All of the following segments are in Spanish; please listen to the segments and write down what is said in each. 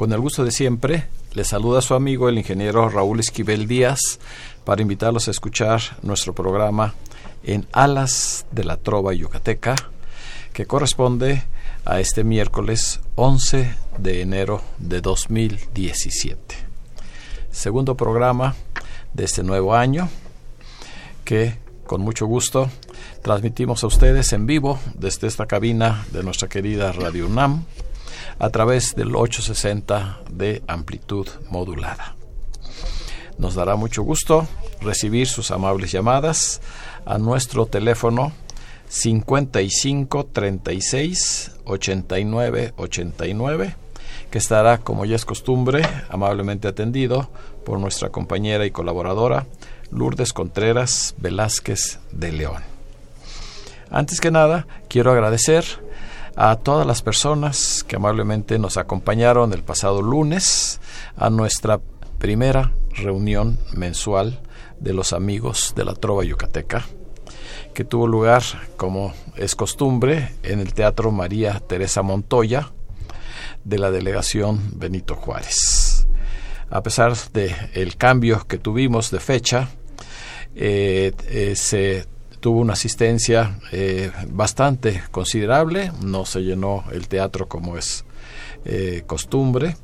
Con el gusto de siempre, le saluda su amigo el ingeniero Raúl Esquivel Díaz para invitarlos a escuchar nuestro programa en Alas de la Trova Yucateca, que corresponde a este miércoles 11 de enero de 2017. Segundo programa de este nuevo año que con mucho gusto transmitimos a ustedes en vivo desde esta cabina de nuestra querida Radio UNAM a través del 860 de amplitud modulada. Nos dará mucho gusto recibir sus amables llamadas a nuestro teléfono 55 36 89 89 que estará, como ya es costumbre, amablemente atendido por nuestra compañera y colaboradora Lourdes Contreras Velázquez de León. Antes que nada, quiero agradecer a todas las personas que amablemente nos acompañaron el pasado lunes a nuestra primera reunión mensual de los amigos de la Trova Yucateca, que tuvo lugar, como es costumbre, en el Teatro María Teresa Montoya de la delegación Benito Juárez. A pesar del el cambio que tuvimos de fecha, eh, eh, se tuvo una asistencia eh, bastante considerable, no se llenó el teatro como es costumbre,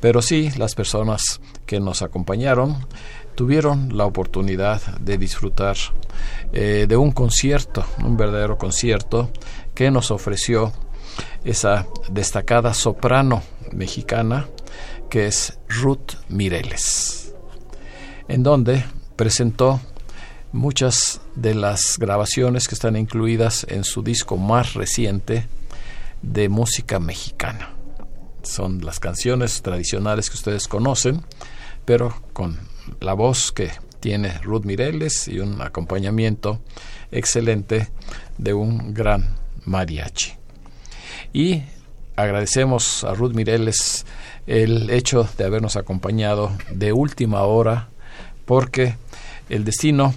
pero sí las personas que nos acompañaron tuvieron la oportunidad de disfrutar de un concierto, un verdadero concierto que nos ofreció esa destacada soprano mexicana que es Ruth Mireles, en donde presentó muchas de las grabaciones que están incluidas en su disco más reciente de música mexicana. Son las canciones tradicionales que ustedes conocen, pero con la voz que tiene Ruth Mireles y un acompañamiento excelente de un gran mariachi. Y agradecemos a Ruth Mireles el hecho de habernos acompañado de última hora porque el destino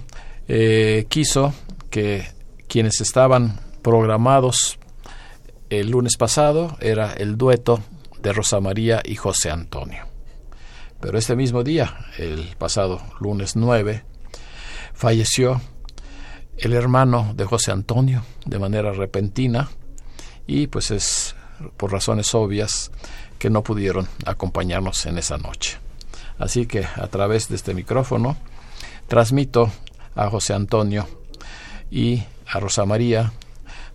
eh, quiso que quienes estaban programados el lunes pasado era el dueto de Rosa María y José Antonio. Pero este mismo día, el pasado lunes 9, falleció el hermano de José Antonio de manera repentina y pues es por razones obvias que no pudieron acompañarnos en esa noche. Así que a través de este micrófono transmito a José Antonio y a Rosa María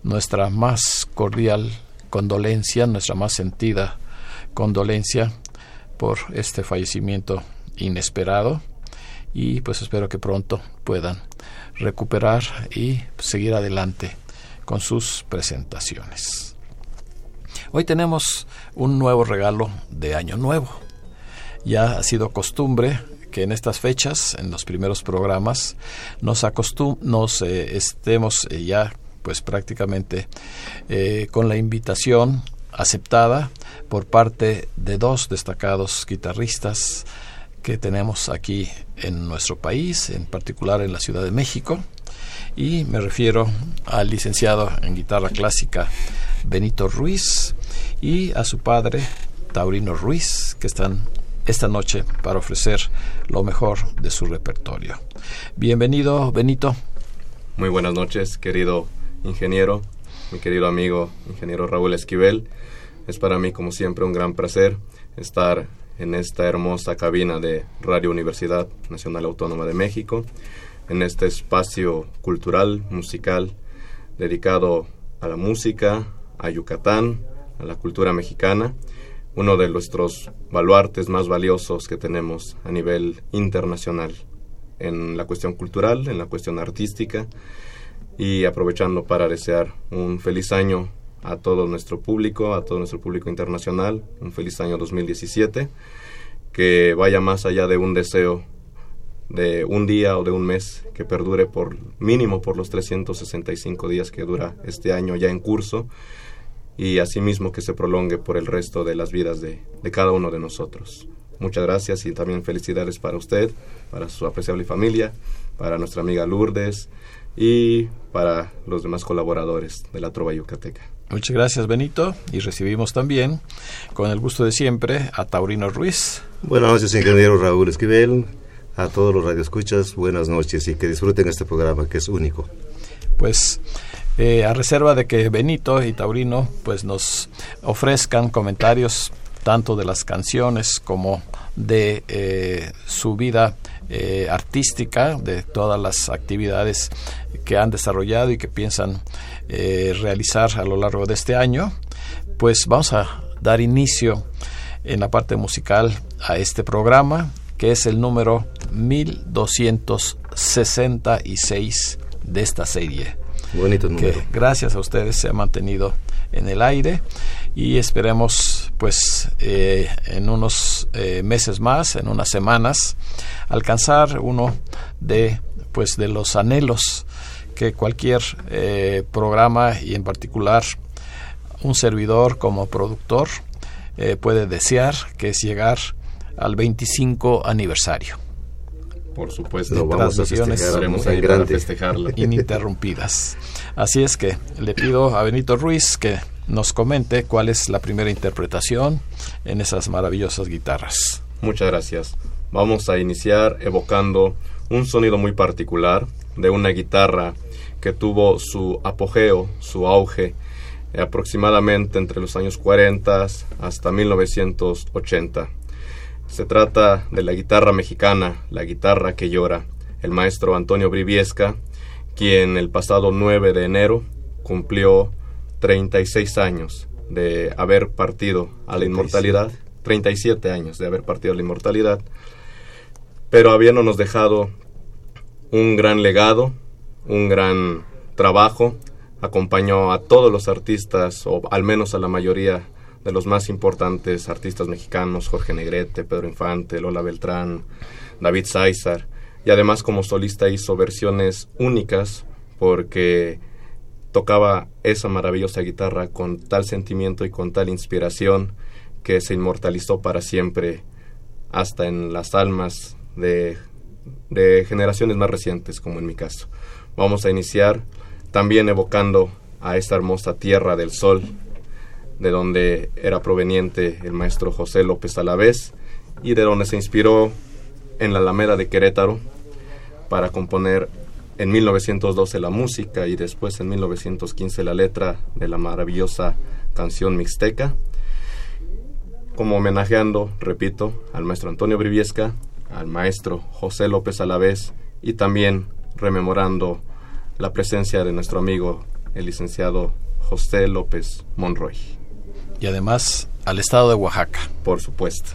nuestra más cordial condolencia, nuestra más sentida condolencia por este fallecimiento inesperado y pues espero que pronto puedan recuperar y seguir adelante con sus presentaciones. Hoy tenemos un nuevo regalo de Año Nuevo. Ya ha sido costumbre que en estas fechas, en los primeros programas, nos, acostum nos eh, estemos eh, ya pues prácticamente eh, con la invitación aceptada por parte de dos destacados guitarristas que tenemos aquí en nuestro país, en particular en la Ciudad de México, y me refiero al licenciado en guitarra clásica Benito Ruiz y a su padre Taurino Ruiz, que están esta noche para ofrecer lo mejor de su repertorio. Bienvenido, Benito. Muy buenas noches, querido ingeniero, mi querido amigo, ingeniero Raúl Esquivel. Es para mí, como siempre, un gran placer estar en esta hermosa cabina de Radio Universidad Nacional Autónoma de México, en este espacio cultural, musical, dedicado a la música, a Yucatán, a la cultura mexicana uno de nuestros baluartes más valiosos que tenemos a nivel internacional en la cuestión cultural, en la cuestión artística. Y aprovechando para desear un feliz año a todo nuestro público, a todo nuestro público internacional, un feliz año 2017, que vaya más allá de un deseo de un día o de un mes, que perdure por mínimo por los 365 días que dura este año ya en curso y asimismo que se prolongue por el resto de las vidas de, de cada uno de nosotros. Muchas gracias y también felicidades para usted, para su apreciable familia, para nuestra amiga Lourdes y para los demás colaboradores de la Trova Yucateca. Muchas gracias Benito y recibimos también con el gusto de siempre a Taurino Ruiz. Buenas noches ingeniero Raúl Esquivel, a todos los radioescuchas, buenas noches y que disfruten este programa que es único. Pues eh, a reserva de que Benito y Taurino pues nos ofrezcan comentarios tanto de las canciones como de eh, su vida eh, artística, de todas las actividades que han desarrollado y que piensan realizar a lo largo de este año, pues vamos a dar inicio en la parte musical a este programa, que es el número 1266 de esta serie. Bonito número. Que gracias a ustedes se ha mantenido en el aire y esperemos pues eh, en unos eh, meses más, en unas semanas, alcanzar uno de pues de los anhelos que cualquier eh, programa y en particular un servidor como productor puede desear, que es llegar al 25 aniversario. Por supuesto, de transmisiones festejarla. ininterrumpidas. Así es que le pido a Benito Ruiz que nos comente cuál es la primera interpretación en esas maravillosas guitarras. Muchas gracias. Vamos a iniciar evocando un sonido muy particular de una guitarra que tuvo su apogeo, su auge, aproximadamente entre los años 40 hasta 1980. Se trata de la guitarra mexicana, la guitarra que llora, el maestro Antonio Briviesca, quien el pasado 9 de enero cumplió 36 años de haber partido a la inmortalidad, 37 años de haber partido a la inmortalidad, pero habiéndonos dejado un gran legado, un gran trabajo, acompañó a todos los artistas, o al menos a la mayoría de los más importantes artistas mexicanos, Jorge Negrete, Pedro Infante, Lola Beltrán, David Sáizar, y además como solista hizo versiones únicas porque tocaba esa maravillosa guitarra con tal sentimiento y con tal inspiración que se inmortalizó para siempre hasta en las almas de, de generaciones más recientes, como en mi caso. Vamos a iniciar también evocando a esta hermosa tierra del sol de donde era proveniente el maestro José López Alavés y de donde se inspiró en la Alameda de Querétaro para componer en 1912 la música y después en 1915 la letra de la maravillosa canción mixteca, como homenajeando, repito, al maestro Antonio Briviesca, al maestro José López Alavés y también rememorando la presencia de nuestro amigo el licenciado José López Monroy y además al estado de Oaxaca. Por supuesto.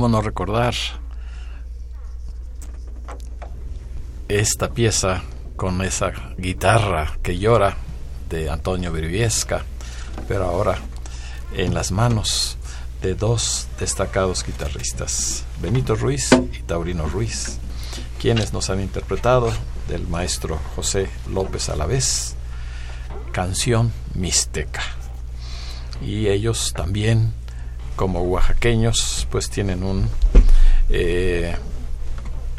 ¿Cómo no recordar esta pieza con esa guitarra que llora de Antonio Briviesca, pero ahora en las manos de dos destacados guitarristas, Benito Ruiz y Taurino Ruiz, quienes nos han interpretado del maestro José López Alavés, canción Mixteca. Y ellos también como oaxaqueños pues tienen un eh,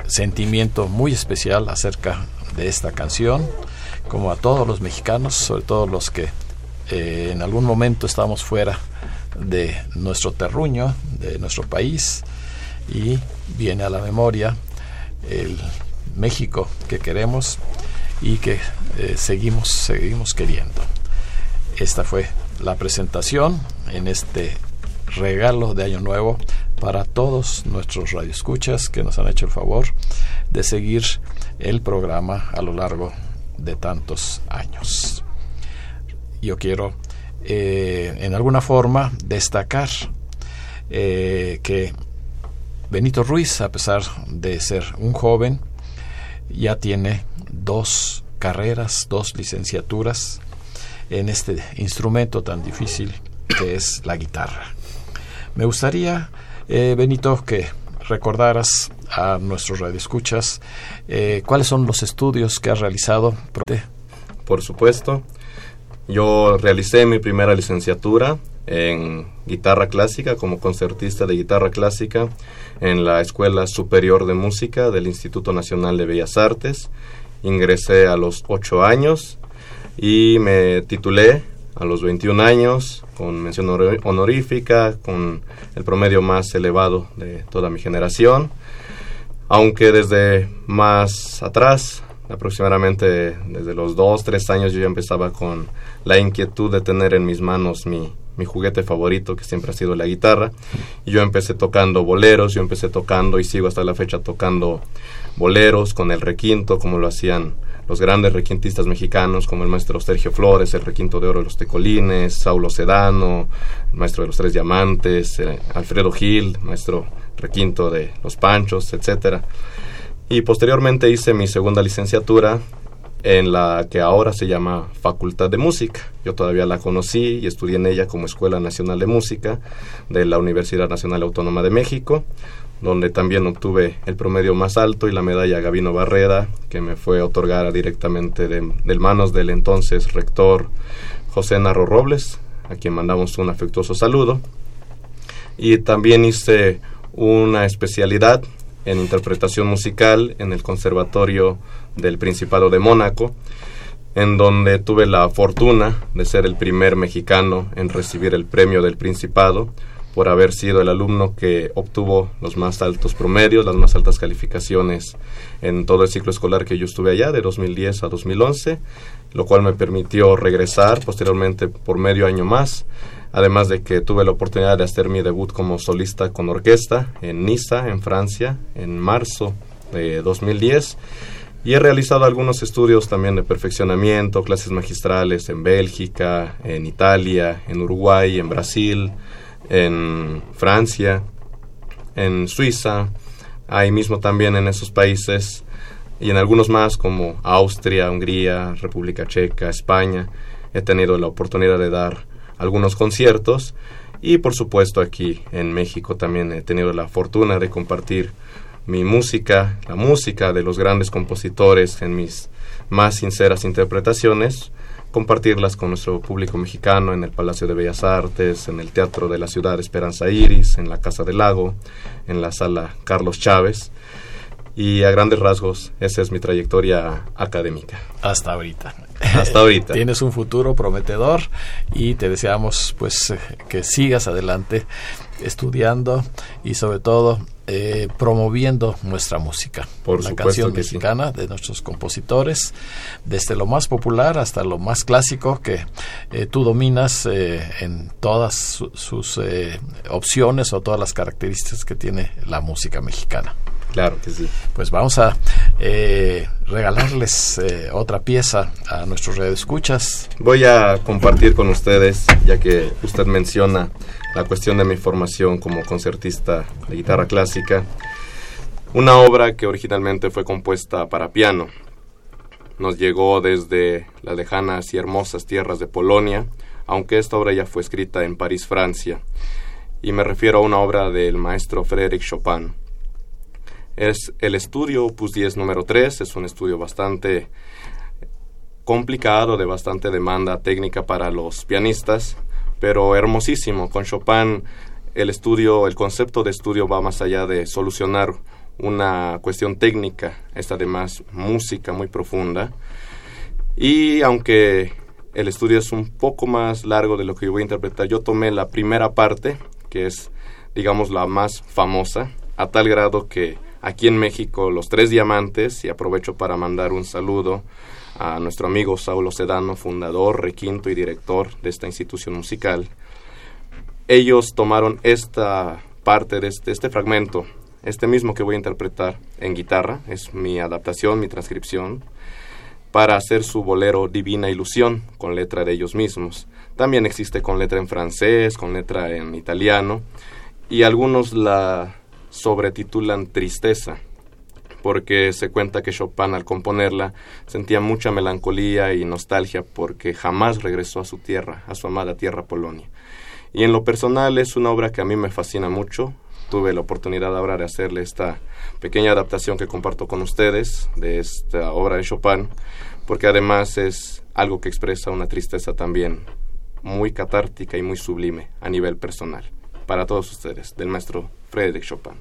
sentimiento muy especial acerca de esta canción, como a todos los mexicanos, sobre todo los que eh, en algún momento estamos fuera de nuestro terruño, de nuestro país, y viene a la memoria el México que queremos y que eh, seguimos, seguimos queriendo. Esta fue la presentación en este regalo de Año Nuevo para todos nuestros radioescuchas que nos han hecho el favor de seguir el programa a lo largo de tantos años. Yo quiero eh, en alguna forma destacar eh, que Benito Ruiz, a pesar de ser un joven, ya tiene dos carreras, dos licenciaturas en este instrumento tan difícil que es la guitarra. Me gustaría, eh, Benito, que recordaras a nuestros radioescuchas eh, cuáles son los estudios que has realizado. Por supuesto, yo realicé mi primera licenciatura en guitarra clásica como concertista de guitarra clásica en la Escuela Superior de Música del Instituto Nacional de Bellas Artes. Ingresé a los ocho años y me titulé a los 21 años, con mención honorífica, con el promedio más elevado de toda mi generación. Aunque desde más atrás, aproximadamente desde los 2, 3 años, yo ya empezaba con la inquietud de tener en mis manos mi, mi juguete favorito, que siempre ha sido la guitarra. Y yo empecé tocando boleros, yo empecé tocando y sigo hasta la fecha tocando boleros con el requinto, como lo hacían los grandes requintistas mexicanos como el maestro Sergio Flores, el requinto de oro de los Tecolines, Saulo Sedano, el maestro de los Tres Diamantes, eh, Alfredo Gil, maestro requinto de los Panchos, etcétera. Y posteriormente hice mi segunda licenciatura en la que ahora se llama Facultad de Música. Yo todavía la conocí y estudié en ella como Escuela Nacional de Música de la Universidad Nacional Autónoma de México donde también obtuve el promedio más alto y la medalla Gavino Barrera, que me fue otorgada directamente de, manos del entonces rector José Narro Robles, a quien mandamos un afectuoso saludo. Y también hice una especialidad en interpretación musical en el Conservatorio del Principado de Mónaco, en donde tuve la fortuna de ser el primer mexicano en recibir el premio del Principado por haber sido el alumno que obtuvo los más altos promedios, las más altas calificaciones en todo el ciclo escolar que yo estuve allá, de 2010 a 2011, lo cual me permitió regresar posteriormente por medio año más, además de que tuve la oportunidad de hacer mi debut como solista con orquesta en Niza, en Francia, en marzo de 2010. Y he realizado algunos estudios también de perfeccionamiento, clases magistrales en Bélgica, en Italia, en Uruguay, en Brasil, en Francia, en Suiza, ahí mismo también en esos países y en algunos más como Austria, Hungría, República Checa, España, he tenido la oportunidad de dar algunos conciertos. Y por supuesto aquí en México también he tenido la fortuna de compartir mi música, la música de los grandes compositores en mis más sinceras interpretaciones compartirlas con nuestro público mexicano en el Palacio de Bellas Artes, en el Teatro de la Ciudad Esperanza Iris, en la Casa del Lago, en la Sala Carlos Chávez. Y a grandes rasgos, esa es mi trayectoria académica. Hasta ahorita. Hasta ahorita. Tienes un futuro prometedor y te deseamos pues que sigas adelante estudiando y sobre todo eh, promoviendo nuestra música. Por la canción mexicana de nuestros compositores, desde lo más popular hasta lo más clásico que eh, tú dominas eh, en todas sus opciones o todas las características que tiene la música mexicana. Claro que sí. Pues vamos a regalarles otra pieza a nuestros escuchas. Voy a compartir con ustedes, ya que usted menciona la cuestión de mi formación como concertista de guitarra clásica, una obra que originalmente fue compuesta para piano. Nos llegó desde las lejanas y hermosas tierras de Polonia, aunque esta obra ya fue escrita en París, Francia, y me refiero a una obra del maestro Frédéric Chopin. Es el estudio Opus 10 número 3, es un estudio bastante complicado, de bastante demanda técnica para los pianistas, pero hermosísimo. Con Chopin el estudio, el concepto de estudio va más allá de solucionar una cuestión técnica, es además música muy profunda. Y aunque el estudio es un poco más largo de lo que yo voy a interpretar, yo tomé la primera parte, que es, digamos, la más famosa, a tal grado que aquí en México los tres diamantes, y aprovecho para mandar un saludo a nuestro amigo Saulo Sedano, fundador, requinto y director de esta institución musical. Ellos tomaron esta parte de este, este fragmento, este mismo que voy a interpretar en guitarra, es mi adaptación, mi transcripción, para hacer su bolero Divina Ilusión, con letra de ellos mismos. También existe con letra en francés, con letra en italiano, y algunos la sobretitulan Tristeza porque se cuenta que Chopin al componerla sentía mucha melancolía y nostalgia porque jamás regresó a su tierra, a su amada tierra Polonia. Y en lo personal es una obra que a mí me fascina mucho. Tuve la oportunidad ahora de hacerle esta pequeña adaptación que comparto con ustedes de esta obra de Chopin, porque además es algo que expresa una tristeza también muy catártica y muy sublime a nivel personal. Para todos ustedes, del maestro Frédéric Chopin.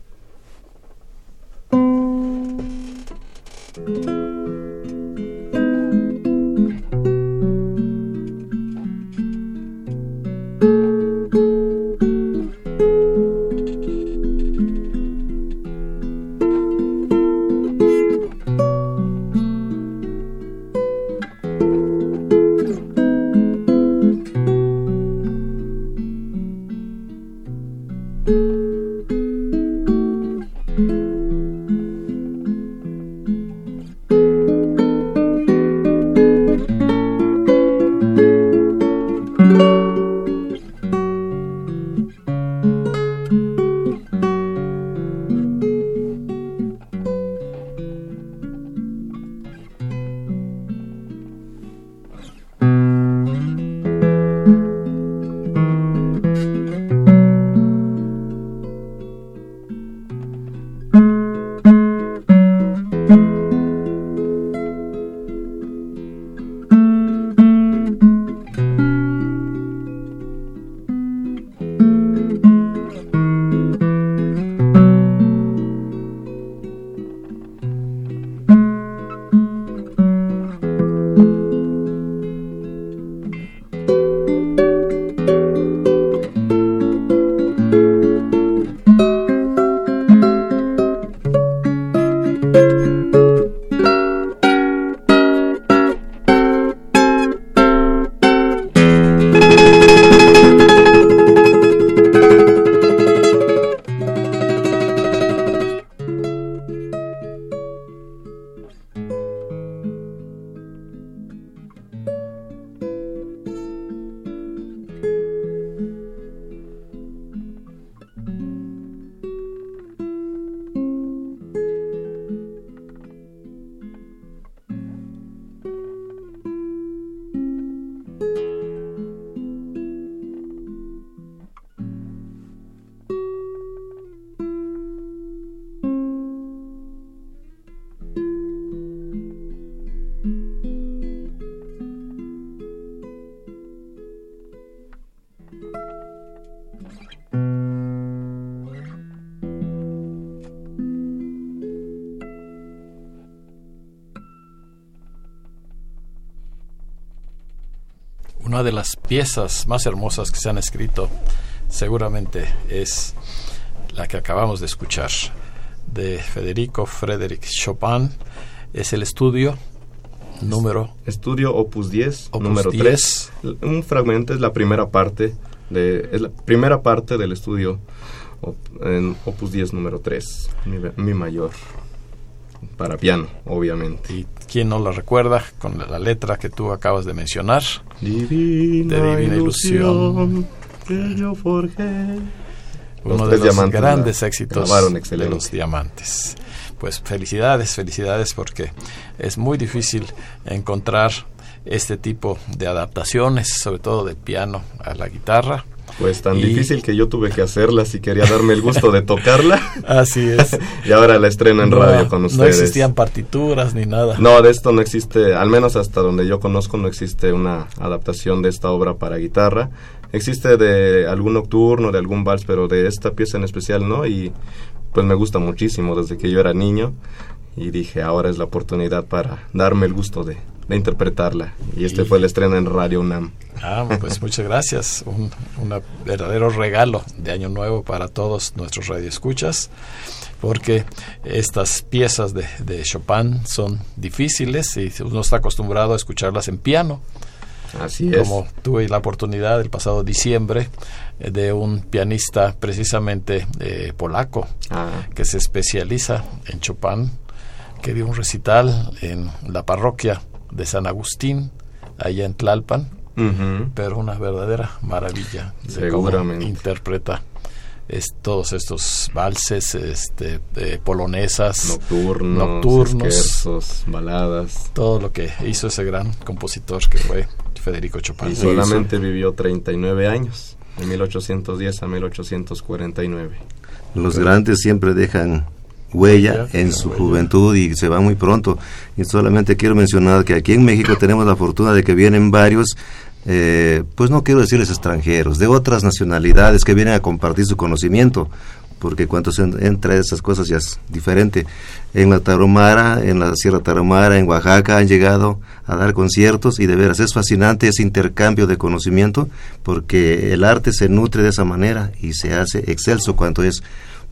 You. de las piezas más hermosas que se han escrito seguramente es la que acabamos de escuchar, de Federico Frederick Chopin, es el estudio número... Estudio Opus 10, número 3. Un fragmento es la primera parte, de, es la primera parte del estudio en Opus 10, número 3, mi, mayor para piano, obviamente. ¿Y quién no lo recuerda con la letra que tú acabas de mencionar? Divina, de Divina Ilusión, que yo forjé. Uno de los grandes éxitos de los diamantes pues felicidades, felicidades porque es muy difícil encontrar este tipo de adaptaciones, sobre todo del piano a la guitarra. Pues tan difícil que yo tuve que hacerla si quería darme el gusto de tocarla. Así es. y ahora la estreno en radio con ustedes. No existían partituras ni nada. No, de esto no existe, al menos hasta donde yo conozco, no existe una adaptación de esta obra para guitarra. Existe de algún nocturno, de algún vals, pero de esta pieza en especial no. Y pues me gusta muchísimo desde que yo era niño y dije ahora es la oportunidad para darme el gusto de, interpretarla y este fue el estreno en Radio UNAM. Ah, pues muchas gracias, un, verdadero regalo de Año Nuevo para todos nuestros radioescuchas porque estas piezas de, de Chopin son difíciles y uno está acostumbrado a escucharlas en piano Así es. Como tuve la oportunidad el pasado diciembre eh, de un pianista precisamente eh, polaco ah. que se especializa en Chopin, que dio un recital en la parroquia de San Agustín, allá en Tlalpan, pero una verdadera maravilla de cómo interpreta es, todos estos valses, este, eh, polonesas, nocturnos, nocturnos baladas. Todo lo que hizo ese gran compositor que fue Federico Chopin. Y solamente vivió 39 años, de 1810 a 1849. Los grandes siempre dejan huella en su juventud y se van muy pronto. Y solamente quiero mencionar que aquí en México tenemos la fortuna de que vienen varios eh, pues no quiero decirles extranjeros, de otras nacionalidades que vienen a compartir su conocimiento, porque cuando se entra esas cosas ya es diferente. En la Tarahumara, en la Sierra Tarahumara, en Oaxaca han llegado a dar conciertos y de veras es fascinante ese intercambio de conocimiento porque el arte se nutre de esa manera y se hace excelso cuando es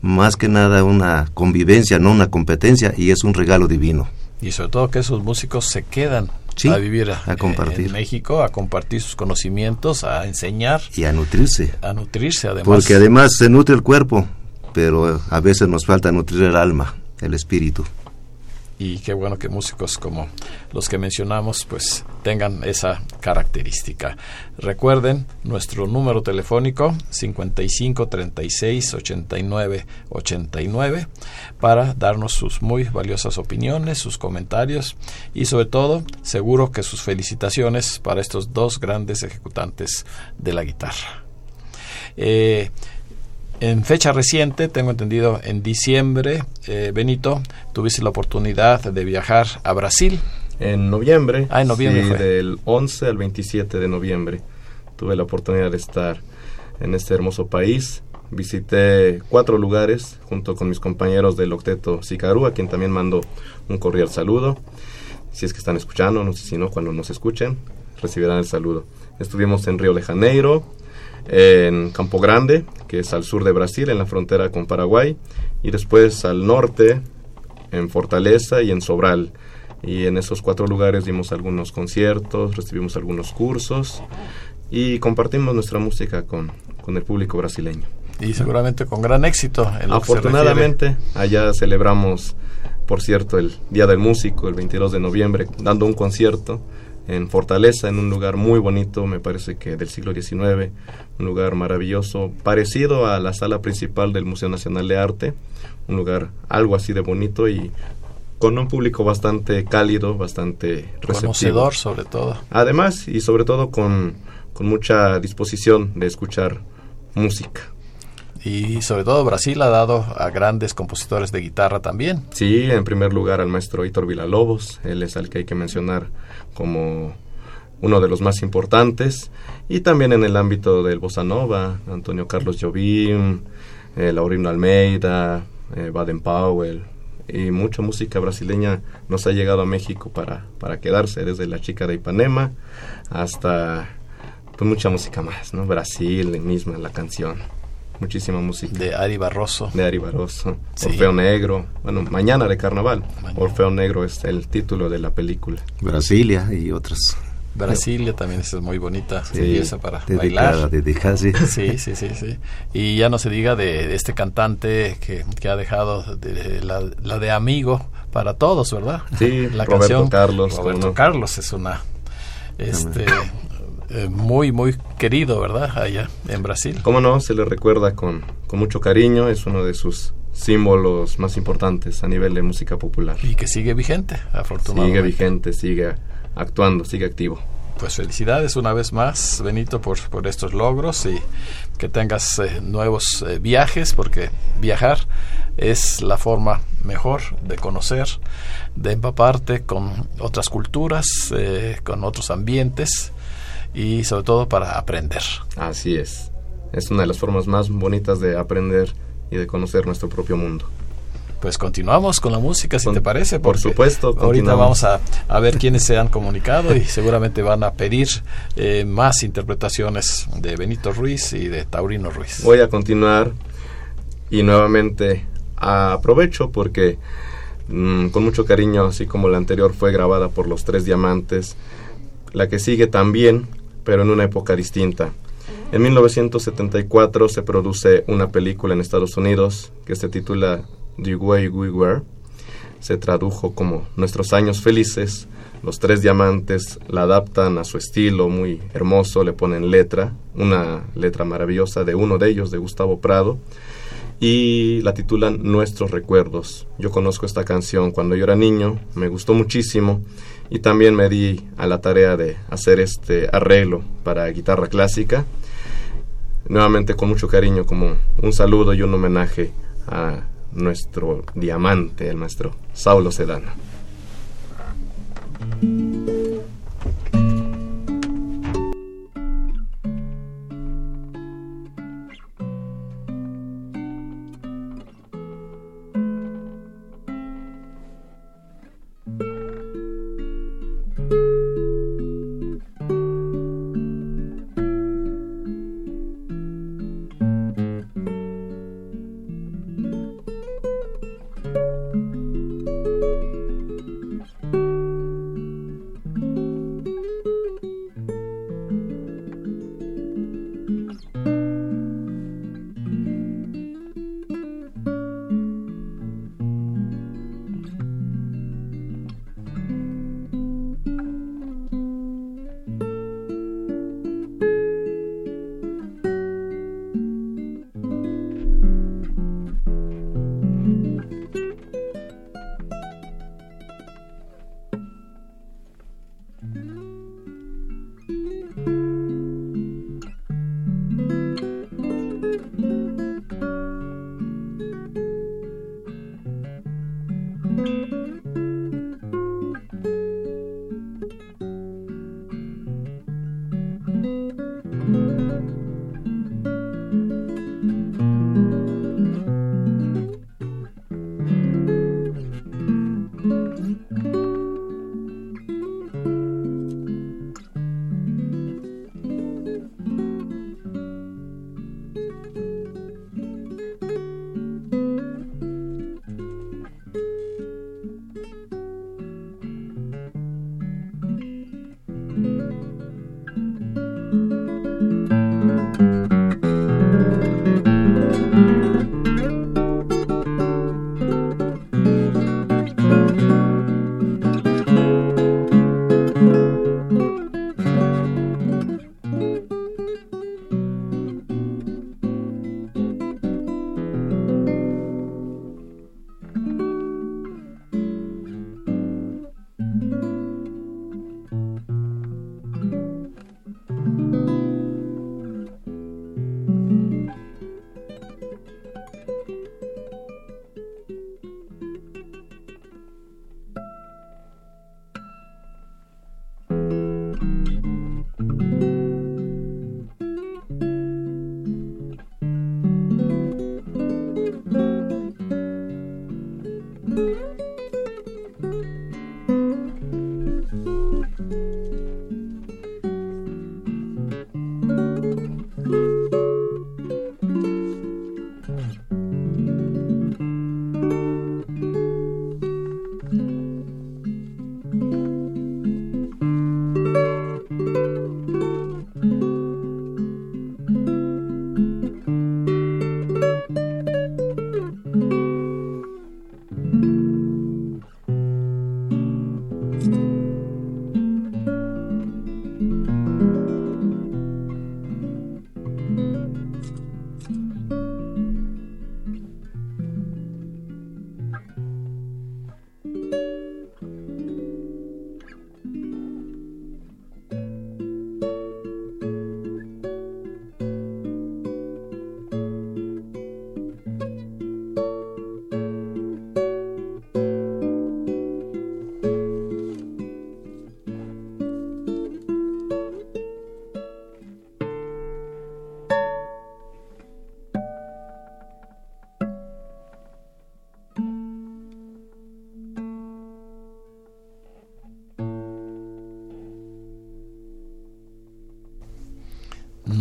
más que nada una convivencia, no una competencia y es un regalo divino. Y sobre todo que esos músicos se quedan a vivir a, compartir. en México, a compartir sus conocimientos, a enseñar. Y a nutrirse. A nutrirse, además. Porque además se nutre el cuerpo, pero a veces nos falta nutrir el alma, el espíritu y qué bueno que músicos como los que mencionamos pues tengan esa característica. Recuerden nuestro número telefónico 55 36 89 89 para darnos sus muy valiosas opiniones, sus comentarios y sobre todo seguro que sus felicitaciones para estos dos grandes ejecutantes de la guitarra. Eh, en fecha reciente, tengo entendido en diciembre, eh, Benito, tuviste la oportunidad de viajar a Brasil. En noviembre. Ah, en noviembre. Sí, del 11 al 27 de noviembre tuve la oportunidad de estar en este hermoso país. Visité cuatro lugares junto con mis compañeros del octeto Sicarú, a quien también mando un cordial saludo. Si es que están escuchando, no sé si no, cuando nos escuchen, recibirán el saludo. Estuvimos en Río de Janeiro, en Campo Grande, que es al sur de Brasil, en la frontera con Paraguay, y después al norte, en Fortaleza y en Sobral. Y en esos cuatro lugares dimos algunos conciertos, recibimos algunos cursos y compartimos nuestra música con, con el público brasileño. Y seguramente con gran éxito. Afortunadamente, allá celebramos, por cierto, el Día del Músico, el 22 de noviembre, dando un concierto en Fortaleza, en un lugar muy bonito, me parece que del siglo XIX, un lugar maravilloso, parecido a la sala principal del Museo Nacional de Arte, un lugar algo así de bonito y con un público bastante cálido, bastante receptivo. Conocedor sobre todo. Además, y sobre todo con, con mucha disposición de escuchar música. Y sobre todo Brasil ha dado a grandes compositores de guitarra también. Sí, en primer lugar al maestro Hitor Villalobos, él es el que hay que mencionar como uno de los más importantes. Y también en el ámbito del bossa nova, Antonio Carlos Jobim, eh, Laurino Almeida, eh, Baden Powell, y mucha música brasileña nos ha llegado a México para, para quedarse, desde La Chica de Ipanema hasta pues, mucha música más, ¿no? Brasil misma, la canción. Muchísima música. De Ari Barroso. De Ari Barroso. Orfeo Negro. Bueno, mañana de carnaval. Orfeo Negro es el título de la película. Brasilia y otras. Brasilia también es muy bonita sí, para bailar. sí. sí, sí, sí, Y ya no se diga de, este cantante que, que ha dejado de, la, la, de Amigo para todos, ¿verdad? Sí, la Roberto canción Carlos. Roberto Carlos es una este eh, muy muy querido, ¿verdad? Allá en Brasil. ¿Cómo no? Se le recuerda con, con mucho cariño, es uno de sus símbolos más importantes a nivel de música popular. Y que sigue vigente, afortunadamente. Sigue vigente, sigue actuando, sigue activo. Pues felicidades una vez más, Benito, por, por estos logros y que tengas eh, nuevos eh, viajes, porque viajar es la forma mejor de conocer, de empaparte con otras culturas, eh, con otros ambientes y sobre todo para aprender. Así es. Es una de las formas más bonitas de aprender y de conocer nuestro propio mundo. Pues continuamos con la música, si te parece. Por supuesto. Ahorita vamos a, a, ver quiénes se han comunicado y seguramente van a pedir eh, más interpretaciones de Benito Ruiz y de Taurino Ruiz. Voy a continuar y nuevamente aprovecho porque mm, con mucho cariño, así como la anterior fue grabada por los Tres Diamantes, la que sigue también, pero en una época distinta. En 1974 se produce una película en Estados Unidos que se titula The Way We Were. Se tradujo como Nuestros años felices. Los tres diamantes la adaptan a su estilo muy hermoso, le ponen letra, una letra maravillosa de uno de ellos, de Gustavo Prado, y la titulan Nuestros recuerdos. Yo conozco esta canción cuando yo era niño, me gustó muchísimo y también me di a la tarea de hacer este arreglo para guitarra clásica. Nuevamente con mucho cariño, como un saludo y un homenaje a nuestro diamante, el maestro Saulo Sedana.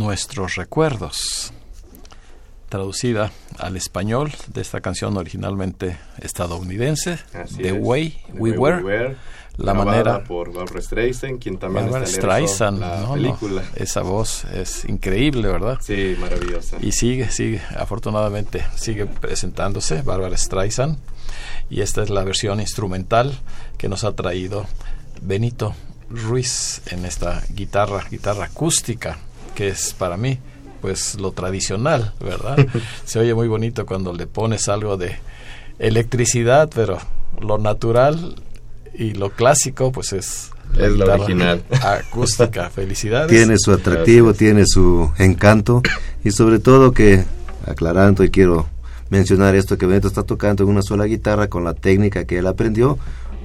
Nuestros recuerdos, traducida al español de esta canción originalmente estadounidense, The Way We Were la manera por Barbara Streisand, quien también Barbara está Streisand, la no, película. no, esa voz es increíble, ¿verdad? Sí, maravillosa. Y sigue, sigue, afortunadamente sigue presentándose Barbara Streisand y esta es la versión instrumental que nos ha traído Benito Ruiz en esta guitarra, guitarra acústica, que es para mí pues lo tradicional, ¿verdad? Se oye muy bonito cuando le pones algo de electricidad, pero lo natural y lo clásico pues es Es la guitarra original. acústica. Felicidades. Tiene su atractivo, tiene su encanto y sobre todo que, aclarando y quiero mencionar esto, que Benito está tocando en una sola guitarra con la técnica que él aprendió.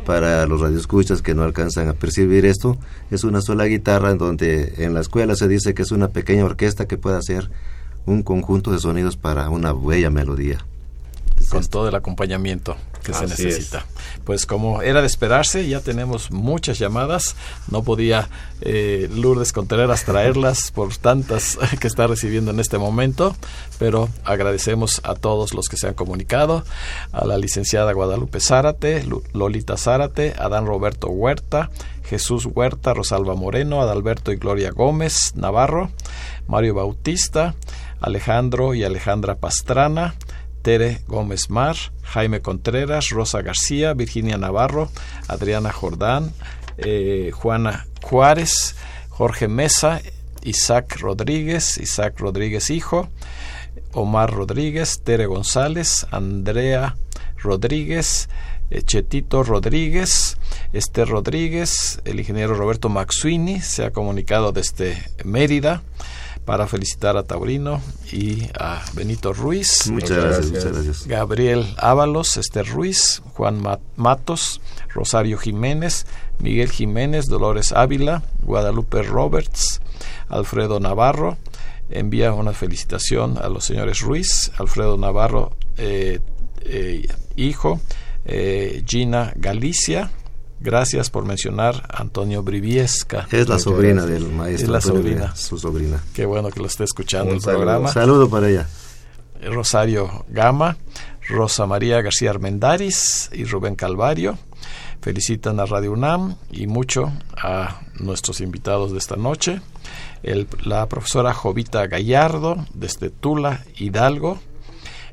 Para los radioescuchas que no alcanzan a percibir esto, es una sola guitarra en donde en la escuela se dice que es una pequeña orquesta que puede hacer un conjunto de sonidos para una bella melodía. Con todo el acompañamiento que se necesita. Pues como era de esperarse, ya tenemos muchas llamadas. No podía eh, Lourdes Contreras traerlas por tantas que está recibiendo en este momento, pero agradecemos a todos los que se han comunicado, a la licenciada Guadalupe Zárate, Lolita Zárate, Adán Roberto Huerta, Jesús Huerta, Rosalba Moreno, Adalberto y Gloria Gómez Navarro, Mario Bautista, Alejandro y Alejandra Pastrana, Tere Gómez Mar, Jaime Contreras, Rosa García, Virginia Navarro, Adriana Jordán, eh, Juana Juárez, Jorge Mesa, Isaac Rodríguez, Isaac Rodríguez Hijo, Omar Rodríguez, Tere González, Andrea Rodríguez, eh, Chetito Rodríguez, Esther Rodríguez, el ingeniero Roberto Maxuini se ha comunicado desde Mérida para felicitar a Taurino y a Benito Ruiz. Muchas, gracias, gracias. muchas gracias. Gabriel Ábalos, Esther Ruiz, Juan Ma- Matos, Rosario Jiménez, Miguel Jiménez, Dolores Ávila, Guadalupe Roberts, Alfredo Navarro. Envía una felicitación a los señores Ruiz, Alfredo Navarro, eh, eh, hijo, eh, Gina Galicia. Gracias por mencionar a Antonio Briviesca. Es la sobrina del maestro. Es la Antonio sobrina. Su sobrina. Qué bueno que lo esté escuchando Un el saludo. programa. Saludo para ella. Rosario Gama, Rosa María García Armendáriz y Rubén Calvario. Felicitan a Radio UNAM y mucho a nuestros invitados de esta noche. El- la profesora Jovita Gallardo, desde Tula, Hidalgo.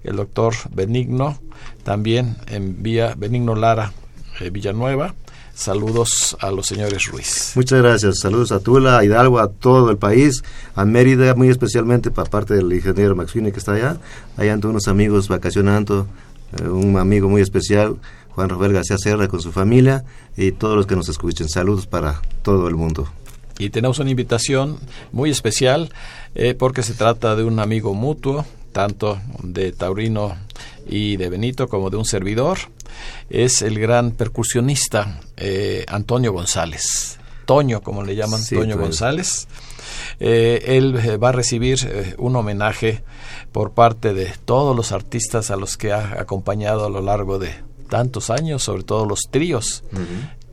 El doctor Benigno, también envía Benigno Lara eh, Villanueva. Saludos a los señores Ruiz. Muchas gracias. Saludos a Tula, a Hidalgo, a todo el país, a Mérida, muy especialmente para parte del ingeniero Maxine que está allá. Allá ando unos amigos vacacionando, eh, un amigo muy especial, Juan Rafael García Serra con su familia y todos los que nos escuchen. Saludos para todo el mundo. Y tenemos una invitación muy especial eh, porque se trata de un amigo mutuo, tanto de Taurino y de Benito como de un servidor. Es el gran percusionista eh, Antonio González. Toño, como le llaman, Sí, Toño. González. Eh, él eh, va a recibir eh, un homenaje por parte de todos los artistas a los que ha acompañado a lo largo de tantos años, sobre todo los tríos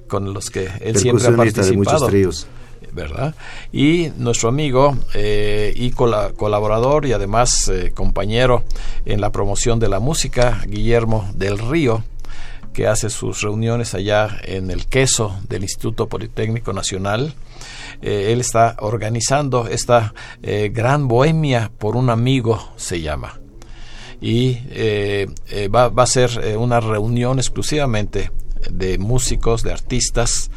con los que él siempre ha Percusionista de muchos participado. tríos. ¿verdad? Y nuestro amigo eh, y cola- colaborador y además compañero en la promoción de la música, Guillermo del Río, que hace sus reuniones allá en el queso del Instituto Politécnico Nacional. Eh, él está organizando esta eh, gran bohemia por un amigo, se llama. Y eh, va, a ser una reunión exclusivamente de músicos, de artistas.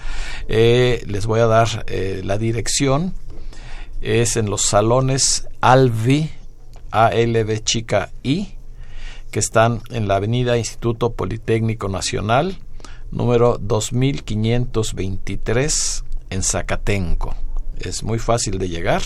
Les voy a dar la dirección. Es en los salones Alvi, ALV chica I, que están en la avenida Instituto Politécnico Nacional, número 2523, en Zacatenco. Es muy fácil de llegar.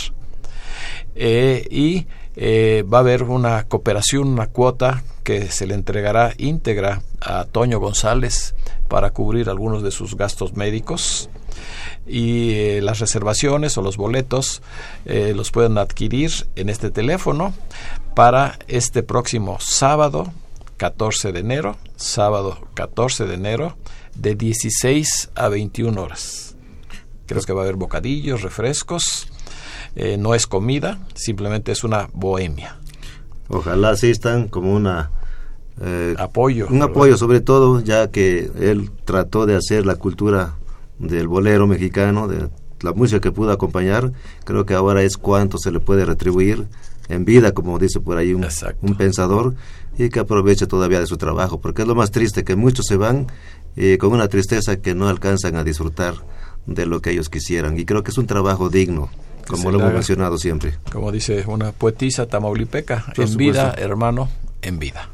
Eh, y eh, va a haber una cooperación, una cuota que se le entregará íntegra a Toño González para cubrir algunos de sus gastos médicos. Y eh, las reservaciones o los boletos eh, los pueden adquirir en este teléfono para este próximo sábado 14 de enero, sábado 14 de enero, de 16 a 21 horas. Creo que va a haber bocadillos, refrescos. eh, no es comida, simplemente es una bohemia. Ojalá asistan como una apoyo. Un apoyo sobre todo, ya que él trató de hacer la cultura del bolero mexicano, de la música que pudo acompañar, creo que ahora es cuánto se le puede retribuir en vida, como dice por ahí un, un pensador, y que aproveche todavía de su trabajo, porque es lo más triste, que muchos se van eh, con una tristeza que no alcanzan a disfrutar de lo que ellos quisieran, y creo que es un trabajo digno, como lo hemos mencionado siempre. Como dice una poetisa tamaulipeca, en vida, hermano, en vida.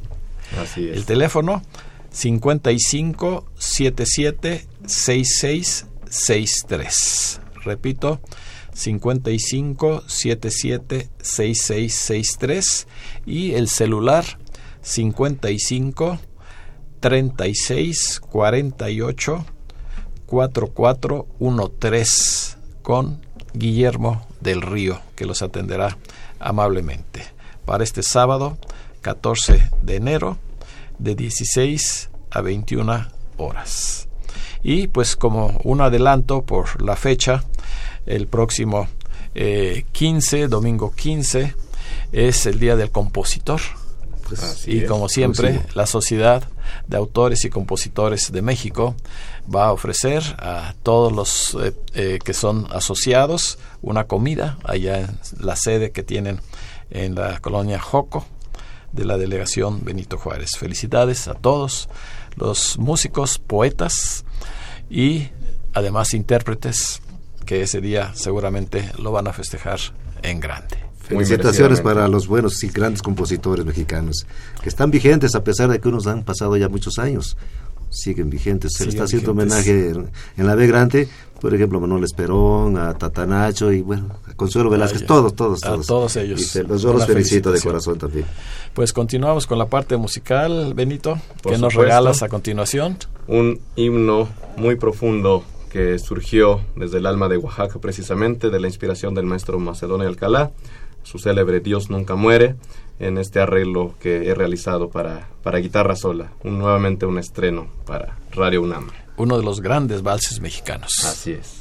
Así es. El teléfono 55 77 66 63. Repito, 55 77 6663 y el celular 55 36 48 4413 con Guillermo del Río que los atenderá amablemente para este sábado 14 de enero de 16 a 21 horas. Y pues como un adelanto por la fecha, el próximo 15, eh, domingo 15, es el Día del Compositor. Pues, y como siempre, la Sociedad de Autores y Compositores de México va a ofrecer a todos los eh, eh, que son asociados una comida allá en la sede que tienen en la colonia Joco de la delegación Benito Juárez. Felicidades a todos los músicos, poetas y además intérpretes que ese día seguramente lo van a festejar en grande. Felicitaciones para los buenos y grandes compositores mexicanos que están vigentes a pesar de que unos han pasado ya muchos años. Siguen vigentes. Se está haciendo homenaje en, la B Grande, por ejemplo, Manuel Esperón, a Tatanacho y bueno, a Consuelo Velázquez, todos, todos, todos. A todos ellos. Y los, yo los felicito de corazón también. Pues continuamos con la parte musical, Benito. ¿Qué nos regalas a continuación? Un himno muy profundo que surgió desde el alma de Oaxaca precisamente, de la inspiración del maestro Macedonio Alcalá, su célebre Dios nunca muere, en este arreglo que he realizado para, para guitarra sola, un, nuevamente un estreno para Radio UNAM. Uno de los grandes valses mexicanos. Así es.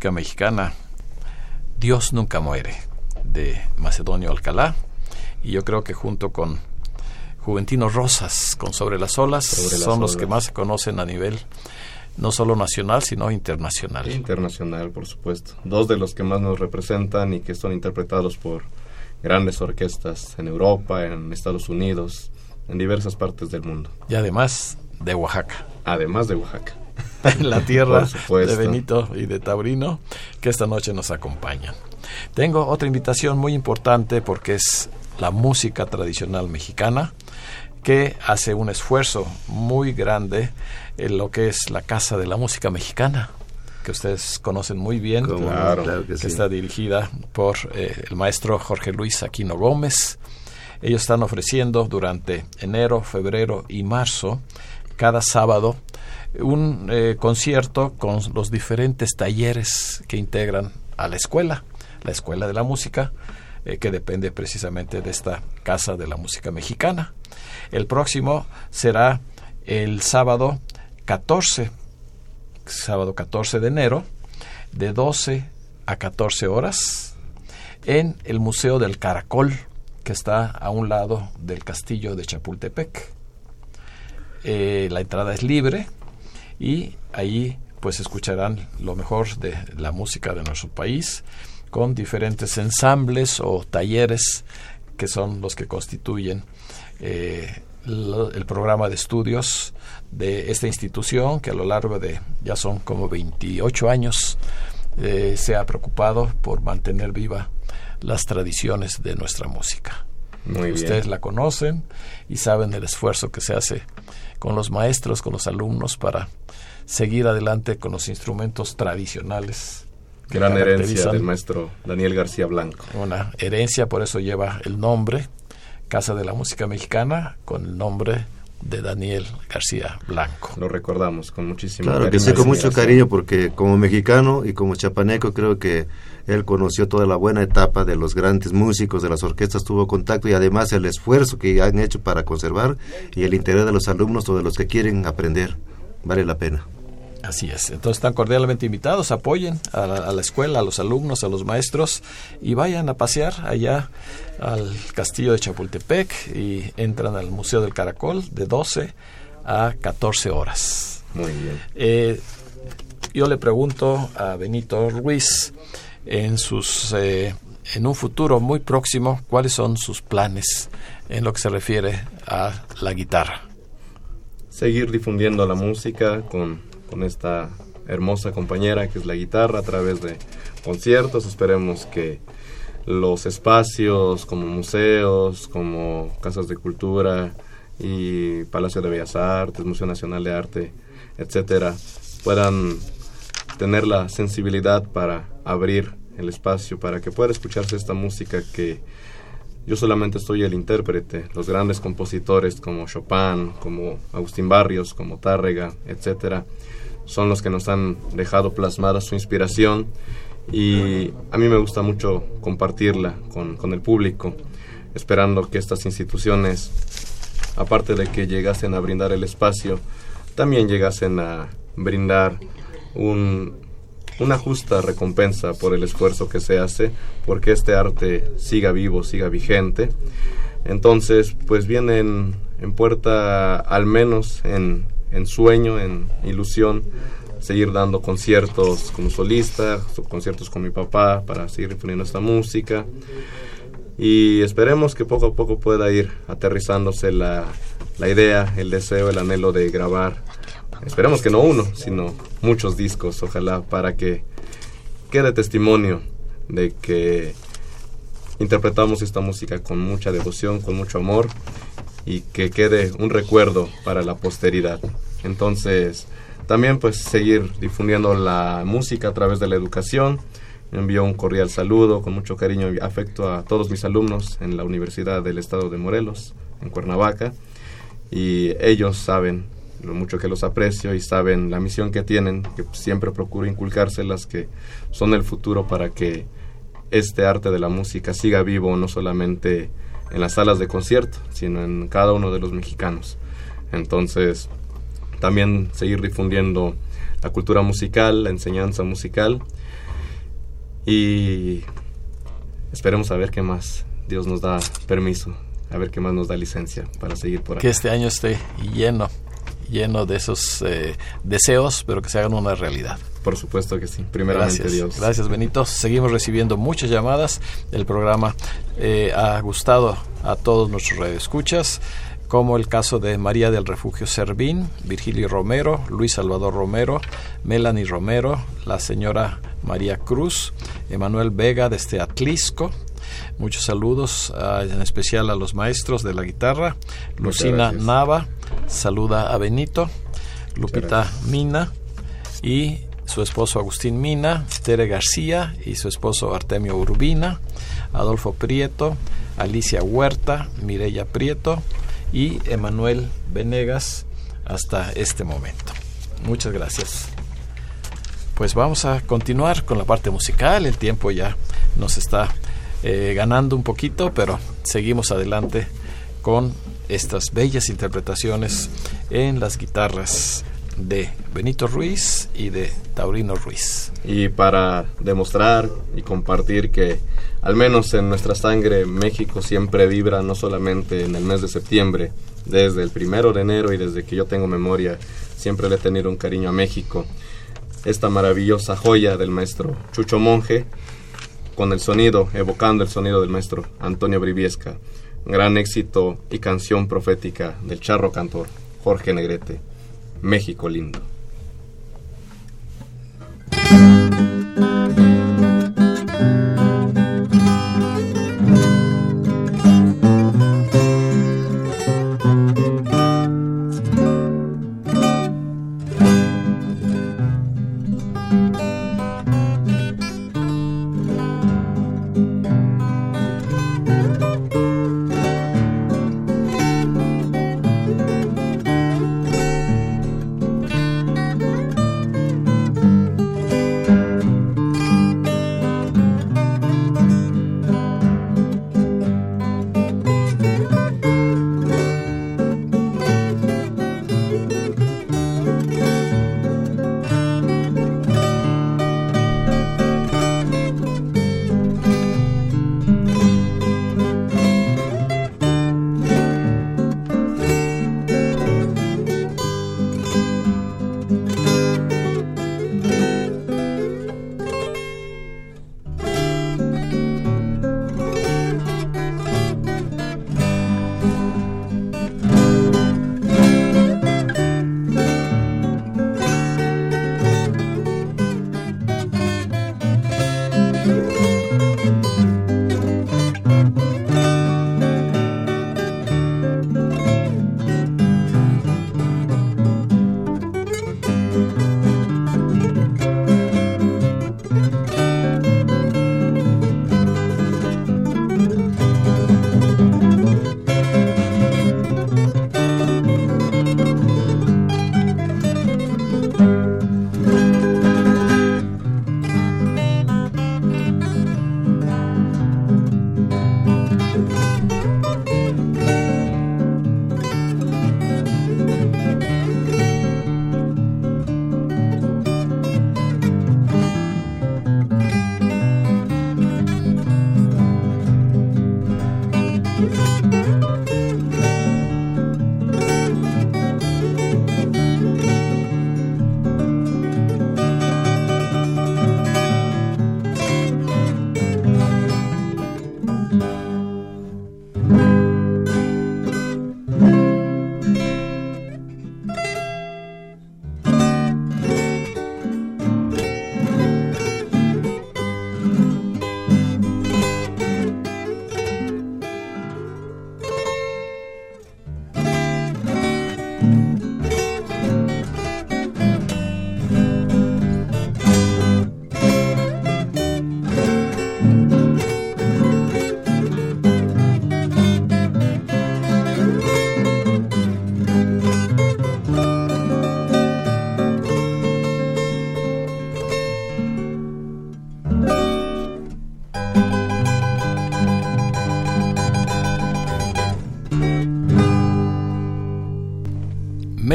Música mexicana, Dios nunca muere, de Macedonio Alcalá, y yo creo que junto con Juventino Rosas, con Sobre las Olas, son los que más se conocen a nivel no solo nacional, sino internacional. Internacional, por supuesto. Dos de los que más nos representan y que son interpretados por grandes orquestas en Europa, en Estados Unidos, en diversas partes del mundo. Y además de Oaxaca. Además de Oaxaca. la tierra de Benito y de Taurino, que esta noche nos acompañan. Tengo otra invitación muy importante porque es la música tradicional mexicana que hace un esfuerzo muy grande en lo que es la Casa de la Música Mexicana, que ustedes conocen muy bien, que, está dirigida por eh, el maestro Jorge Luis Aquino Gómez. Ellos están ofreciendo durante enero, febrero y marzo, cada sábado, un eh, concierto con los diferentes talleres que integran a la escuela, la Escuela de la Música, eh, que depende precisamente de esta Casa de la Música Mexicana. El próximo será el sábado 14, sábado 14 de enero, de 12 a 14 horas, en el Museo del Caracol, que está a un lado del castillo de Chapultepec. Eh, la entrada es libre, y ahí pues escucharán lo mejor de la música de nuestro país con diferentes ensambles o talleres que son los que constituyen eh, el programa de estudios de esta institución que a lo largo de ya son como 28 años eh, se ha preocupado por mantener viva las tradiciones de nuestra música. Ustedes la conocen y saben el esfuerzo que se hace con los maestros, con los alumnos para seguir adelante con los instrumentos tradicionales. Gran herencia del maestro Daniel García Blanco. Una herencia, por eso lleva el nombre, Casa de la Música Mexicana, con el nombre de Daniel García Blanco. Lo recordamos con muchísimo cariño. Claro que sí, con mucho cariño, porque como mexicano y como chapaneco creo que él conoció toda la buena etapa de los grandes músicos, de las orquestas, tuvo contacto y además el esfuerzo que han hecho para conservar y el interés de los alumnos o de los que quieren aprender. Vale la pena. Así es. Entonces están cordialmente invitados, apoyen a la, escuela, a los alumnos, a los maestros y vayan a pasear allá al castillo de Chapultepec y entran al Museo del Caracol de 12 a 14 horas. Muy bien. Eh, yo le pregunto a Benito Ruiz en sus eh, en un futuro muy próximo cuáles son sus planes en lo que se refiere a la guitarra. Seguir difundiendo la música con con esta hermosa compañera que es la guitarra a través de conciertos. Esperemos que los espacios como museos, como casas de cultura y Palacio de Bellas Artes, Museo Nacional de Arte, etcétera, puedan tener la sensibilidad para abrir el espacio para que pueda escucharse esta música que yo solamente soy el intérprete, los grandes compositores como Chopin, como Agustín Barrios, como Tárrega, etcétera, son los que nos han dejado plasmada su inspiración y a mí me gusta mucho compartirla con, con el público, esperando que estas instituciones, aparte de que llegasen a brindar el espacio, también llegasen a brindar un, una justa recompensa por el esfuerzo que se hace, porque este arte siga vivo, siga vigente. Entonces, pues vienen en puerta, al menos en en sueño, en ilusión, seguir dando conciertos como solista, conciertos con mi papá para seguir difundiendo esta música. Y esperemos que poco a poco pueda ir aterrizándose la, la idea, el deseo, el anhelo de grabar. Esperemos que no uno, sino muchos discos, ojalá, para que quede testimonio de que interpretamos esta música con mucha devoción, con mucho amor y que quede un recuerdo para la posteridad. Entonces, también pues seguir difundiendo la música a través de la educación. Envío un cordial saludo con mucho cariño y afecto a todos mis alumnos en la Universidad del Estado de Morelos, en Cuernavaca. Y ellos saben lo mucho que los aprecio y saben la misión que tienen, que siempre procuro inculcárselas, que son el futuro para que este arte de la música siga vivo no solamente en las salas de concierto, sino en cada uno de los mexicanos. Entonces, también seguir difundiendo la cultura musical, la enseñanza musical y esperemos a ver qué más Dios nos da permiso, a ver qué más nos da licencia para seguir por aquí. Que este año esté lleno, lleno de esos eh, deseos, pero que se hagan una realidad. Por supuesto que sí. Primeramente Gracias. Dios. Gracias, Benito. Seguimos recibiendo muchas llamadas. El programa eh, ha gustado a todos nuestros radioescuchas, como el caso de María del Refugio Servín, Virgilio Romero, Luis Salvador Romero, Melanie Romero, la señora María Cruz, Emanuel Vega desde Atlisco. Muchos saludos, ah, en especial a los maestros de la guitarra. Muchas Lucina gracias. Nava saluda a Benito. Lupita Mina y su esposo Agustín Mina, Tere García y su esposo Artemio Urbina, Adolfo Prieto, Alicia Huerta, Mireya Prieto y Emanuel Venegas hasta este momento. Muchas gracias. Pues vamos a continuar con la parte musical. El tiempo ya nos está eh, ganando un poquito, pero seguimos adelante con estas bellas interpretaciones en las guitarras de Benito Ruiz y de Taurino Ruiz. y para demostrar y compartir que al menos en nuestra sangre México siempre vibra no solamente en el mes de septiembre, desde el primero de enero y desde que yo tengo memoria siempre le he tenido un cariño a México. Esta maravillosa joya del maestro Chucho Monje con el sonido, evocando el sonido del maestro Antonio Briviesca, gran éxito y canción profética del charro cantor Jorge Negrete, México lindo.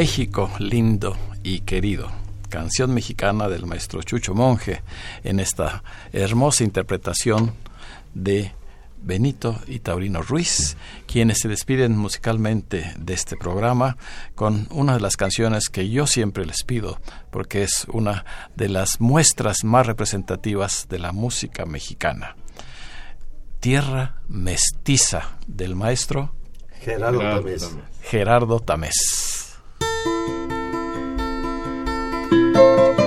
México lindo y querido, canción mexicana del maestro Chucho Monje en esta hermosa interpretación de Benito y Taurino Ruiz, quienes se despiden musicalmente de este programa con una de las canciones que yo siempre les pido, porque es una de las muestras más representativas de la música mexicana. Tierra Mestiza del maestro Gerardo Tamés. Gerardo Tamés. Música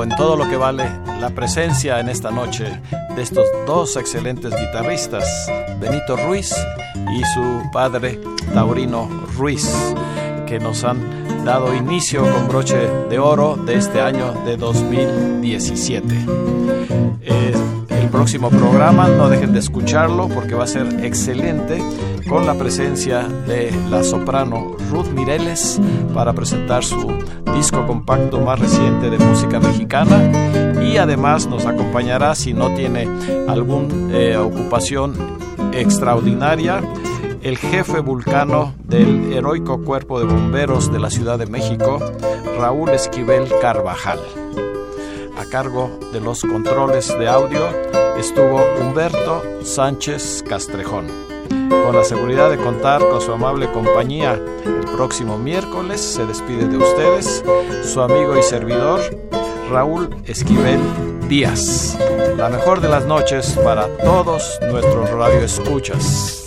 en todo lo que vale la presencia en esta noche de estos dos excelentes guitarristas, Benito Ruiz y su padre Taurino Ruiz, que nos han dado inicio con broche de oro de este año de 2017. Eh, el próximo programa, no dejen de escucharlo porque va a ser excelente con la presencia de la soprano Ruth Mireles para presentar su disco compacto más reciente de música mexicana y además nos acompañará si no tiene alguna eh, ocupación extraordinaria el jefe vulcano del heroico cuerpo de bomberos de la Ciudad de México, Raúl Esquivel Carvajal. A cargo de los controles de audio estuvo Humberto Sánchez Castrejón. Con la seguridad de contar con su amable compañía el próximo miércoles, se despide de ustedes su amigo y servidor Raúl Esquivel Díaz. La mejor de las noches para todos nuestros radioescuchas.